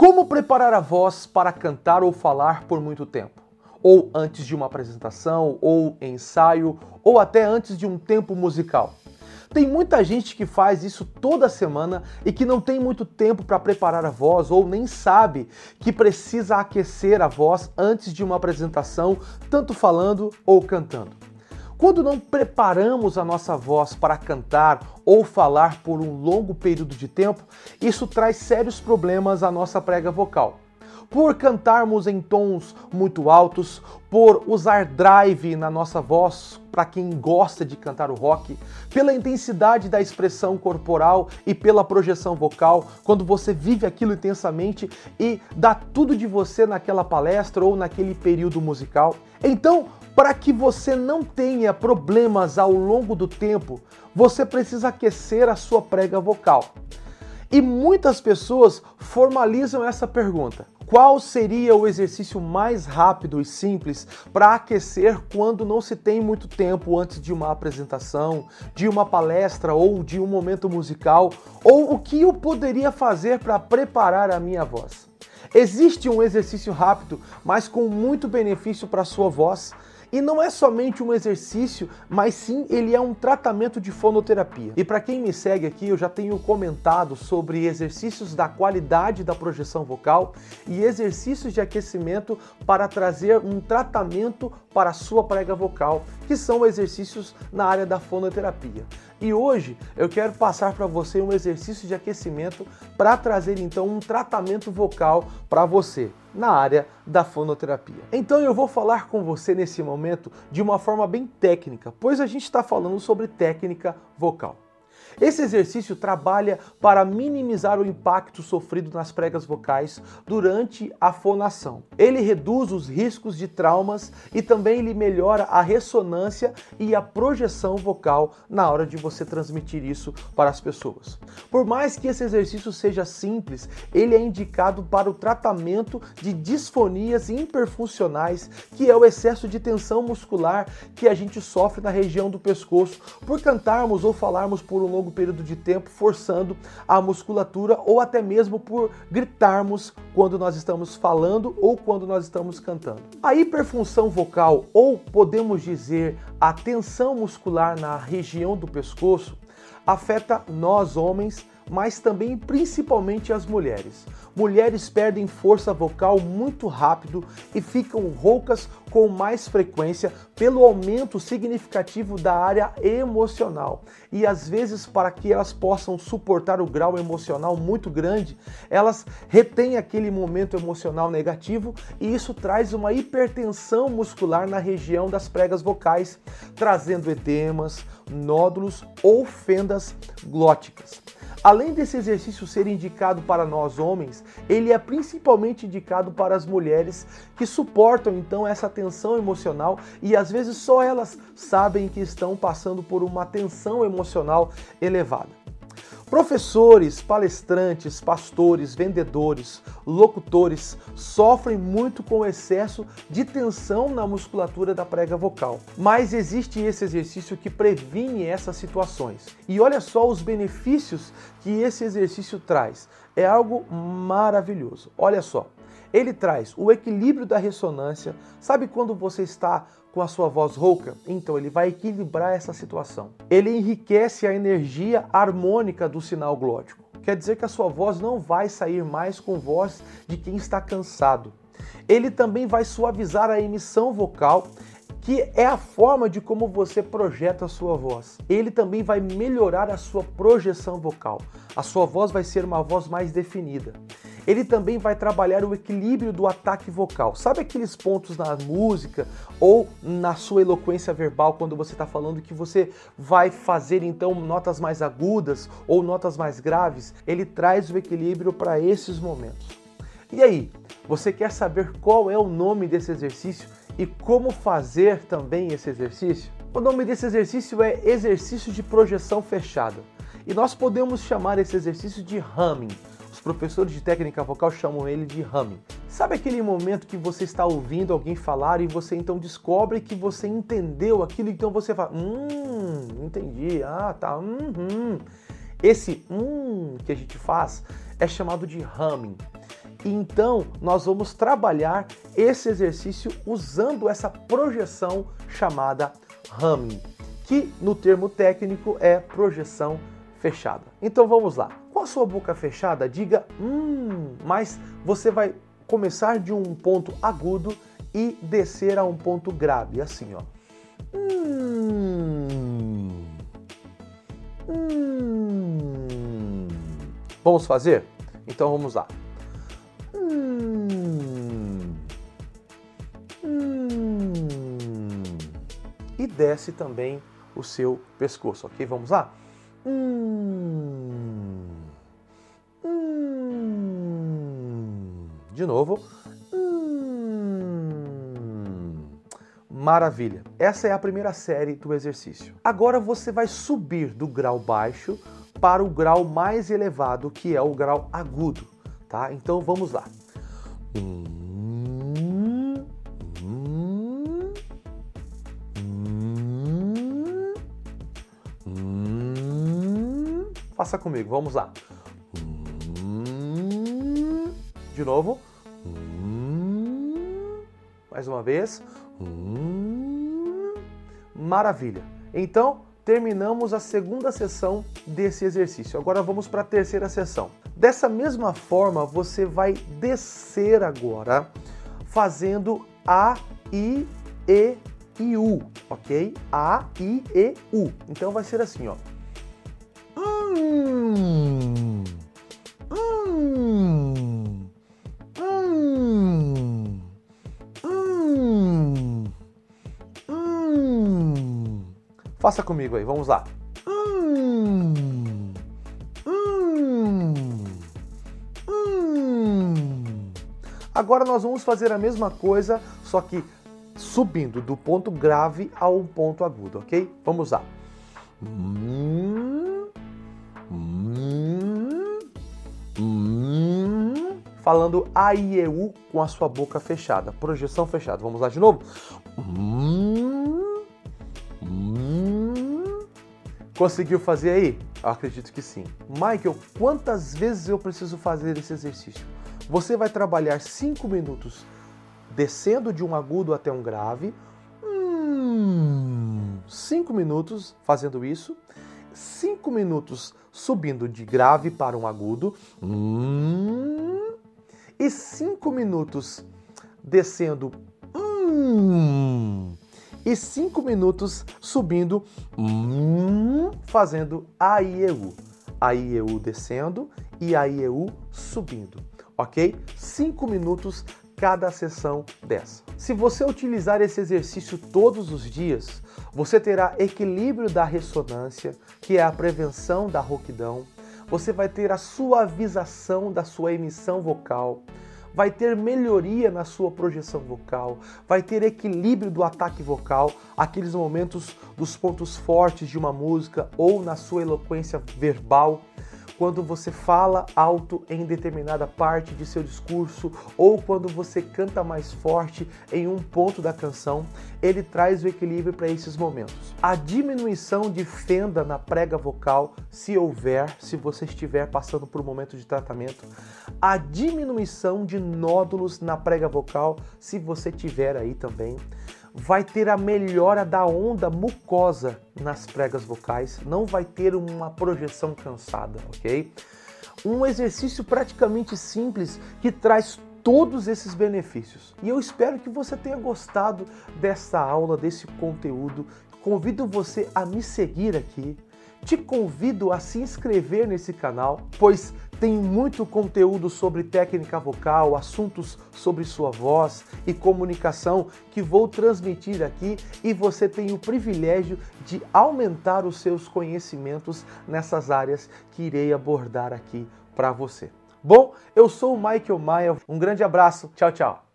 Como preparar a voz para cantar ou falar por muito tempo? Ou antes de uma apresentação, ou ensaio, ou até antes de um tempo musical? Tem muita gente que faz isso toda semana e que não tem muito tempo para preparar a voz ou nem sabe que precisa aquecer a voz antes de uma apresentação, tanto falando ou cantando. Quando não preparamos a nossa voz para cantar ou falar por um longo período de tempo, isso traz sérios problemas à nossa prega vocal por cantarmos em tons muito altos, por usar drive na nossa voz para quem gosta de cantar o rock, pela intensidade da expressão corporal e pela projeção vocal, quando você vive aquilo intensamente e dá tudo de você naquela palestra ou naquele período musical. Então, para que você não tenha problemas ao longo do tempo, você precisa aquecer a sua prega vocal. E muitas pessoas formalizam essa pergunta: qual seria o exercício mais rápido e simples para aquecer quando não se tem muito tempo antes de uma apresentação, de uma palestra ou de um momento musical? Ou o que eu poderia fazer para preparar a minha voz? Existe um exercício rápido, mas com muito benefício para a sua voz e não é somente um exercício, mas sim ele é um tratamento de fonoterapia. E para quem me segue aqui, eu já tenho comentado sobre exercícios da qualidade da projeção vocal e exercícios de aquecimento para trazer um tratamento para a sua prega vocal, que são exercícios na área da fonoterapia. E hoje eu quero passar para você um exercício de aquecimento para trazer então um tratamento vocal para você na área da fonoterapia. Então eu vou falar com você nesse momento de uma forma bem técnica, pois a gente está falando sobre técnica vocal. Esse exercício trabalha para minimizar o impacto sofrido nas pregas vocais durante a fonação. Ele reduz os riscos de traumas e também ele melhora a ressonância e a projeção vocal na hora de você transmitir isso para as pessoas. Por mais que esse exercício seja simples, ele é indicado para o tratamento de disfonias hiperfuncionais, que é o excesso de tensão muscular que a gente sofre na região do pescoço por cantarmos ou falarmos por um longo período de tempo forçando a musculatura ou até mesmo por gritarmos quando nós estamos falando ou quando nós estamos cantando. A hiperfunção vocal, ou podemos dizer a tensão muscular na região do pescoço, afeta nós homens mas também principalmente as mulheres. Mulheres perdem força vocal muito rápido e ficam roucas com mais frequência pelo aumento significativo da área emocional. E às vezes, para que elas possam suportar o grau emocional muito grande, elas retêm aquele momento emocional negativo e isso traz uma hipertensão muscular na região das pregas vocais, trazendo edemas, nódulos ou fendas glóticas. Além desse exercício ser indicado para nós homens, ele é principalmente indicado para as mulheres que suportam então essa tensão emocional e às vezes só elas sabem que estão passando por uma tensão emocional elevada. Professores, palestrantes, pastores, vendedores, locutores sofrem muito com o excesso de tensão na musculatura da prega vocal. Mas existe esse exercício que previne essas situações. E olha só os benefícios que esse exercício traz. É algo maravilhoso. Olha só. Ele traz o equilíbrio da ressonância. Sabe quando você está com a sua voz rouca? Então ele vai equilibrar essa situação. Ele enriquece a energia harmônica do sinal glótico. Quer dizer que a sua voz não vai sair mais com voz de quem está cansado. Ele também vai suavizar a emissão vocal que é a forma de como você projeta a sua voz. Ele também vai melhorar a sua projeção vocal. A sua voz vai ser uma voz mais definida ele também vai trabalhar o equilíbrio do ataque vocal. Sabe aqueles pontos na música ou na sua eloquência verbal quando você está falando que você vai fazer então notas mais agudas ou notas mais graves? Ele traz o equilíbrio para esses momentos. E aí, você quer saber qual é o nome desse exercício e como fazer também esse exercício? O nome desse exercício é exercício de projeção fechada. E nós podemos chamar esse exercício de humming. Os professores de técnica vocal chamam ele de humming. Sabe aquele momento que você está ouvindo alguém falar e você então descobre que você entendeu aquilo, então você fala, hum, entendi, ah, tá, hum, hum. Esse hum que a gente faz é chamado de humming. Então nós vamos trabalhar esse exercício usando essa projeção chamada humming, que no termo técnico é projeção fechada. Então vamos lá. Com a sua boca fechada, diga hum, mas você vai começar de um ponto agudo e descer a um ponto grave, assim, ó. Hum, hum. Vamos fazer? Então vamos lá. Hum, hum. E desce também o seu pescoço, ok? Vamos lá? Hum, De novo. Maravilha! Essa é a primeira série do exercício. Agora você vai subir do grau baixo para o grau mais elevado, que é o grau agudo, tá? Então vamos lá. Faça comigo, vamos lá. De novo. Mais uma vez. Maravilha. Então, terminamos a segunda sessão desse exercício. Agora vamos para a terceira sessão. Dessa mesma forma, você vai descer agora fazendo A, I, E e U, ok? A, I, E, U. Então vai ser assim, ó. Hum, Faça comigo aí, vamos lá. Hum, hum, hum. Agora nós vamos fazer a mesma coisa, só que subindo do ponto grave ao ponto agudo, ok? Vamos lá. Falando A, I, E, U com a sua boca fechada, projeção fechada. Vamos lá de novo? Hum, Conseguiu fazer aí? Eu acredito que sim. Michael, quantas vezes eu preciso fazer esse exercício? Você vai trabalhar 5 minutos descendo de um agudo até um grave. Hum, cinco minutos fazendo isso. Cinco minutos subindo de grave para um agudo. Hum, e cinco minutos descendo. Hum, e cinco minutos subindo. Hum, fazendo A, I, E, U. A, I, E, U descendo e A, I, E, U subindo. Ok? Cinco minutos cada sessão dessa. Se você utilizar esse exercício todos os dias, você terá equilíbrio da ressonância, que é a prevenção da rouquidão, você vai ter a suavização da sua emissão vocal, vai ter melhoria na sua projeção vocal, vai ter equilíbrio do ataque vocal, aqueles momentos dos pontos fortes de uma música ou na sua eloquência verbal quando você fala alto em determinada parte de seu discurso ou quando você canta mais forte em um ponto da canção, ele traz o equilíbrio para esses momentos. A diminuição de fenda na prega vocal, se houver, se você estiver passando por um momento de tratamento, a diminuição de nódulos na prega vocal, se você tiver aí também vai ter a melhora da onda mucosa nas pregas vocais, não vai ter uma projeção cansada, ok? Um exercício praticamente simples que traz todos esses benefícios. E eu espero que você tenha gostado dessa aula, desse conteúdo. Convido você a me seguir aqui. Te convido a se inscrever nesse canal, pois tem muito conteúdo sobre técnica vocal, assuntos sobre sua voz e comunicação que vou transmitir aqui e você tem o privilégio de aumentar os seus conhecimentos nessas áreas que irei abordar aqui para você. Bom, eu sou o Michael Maia, um grande abraço, tchau, tchau.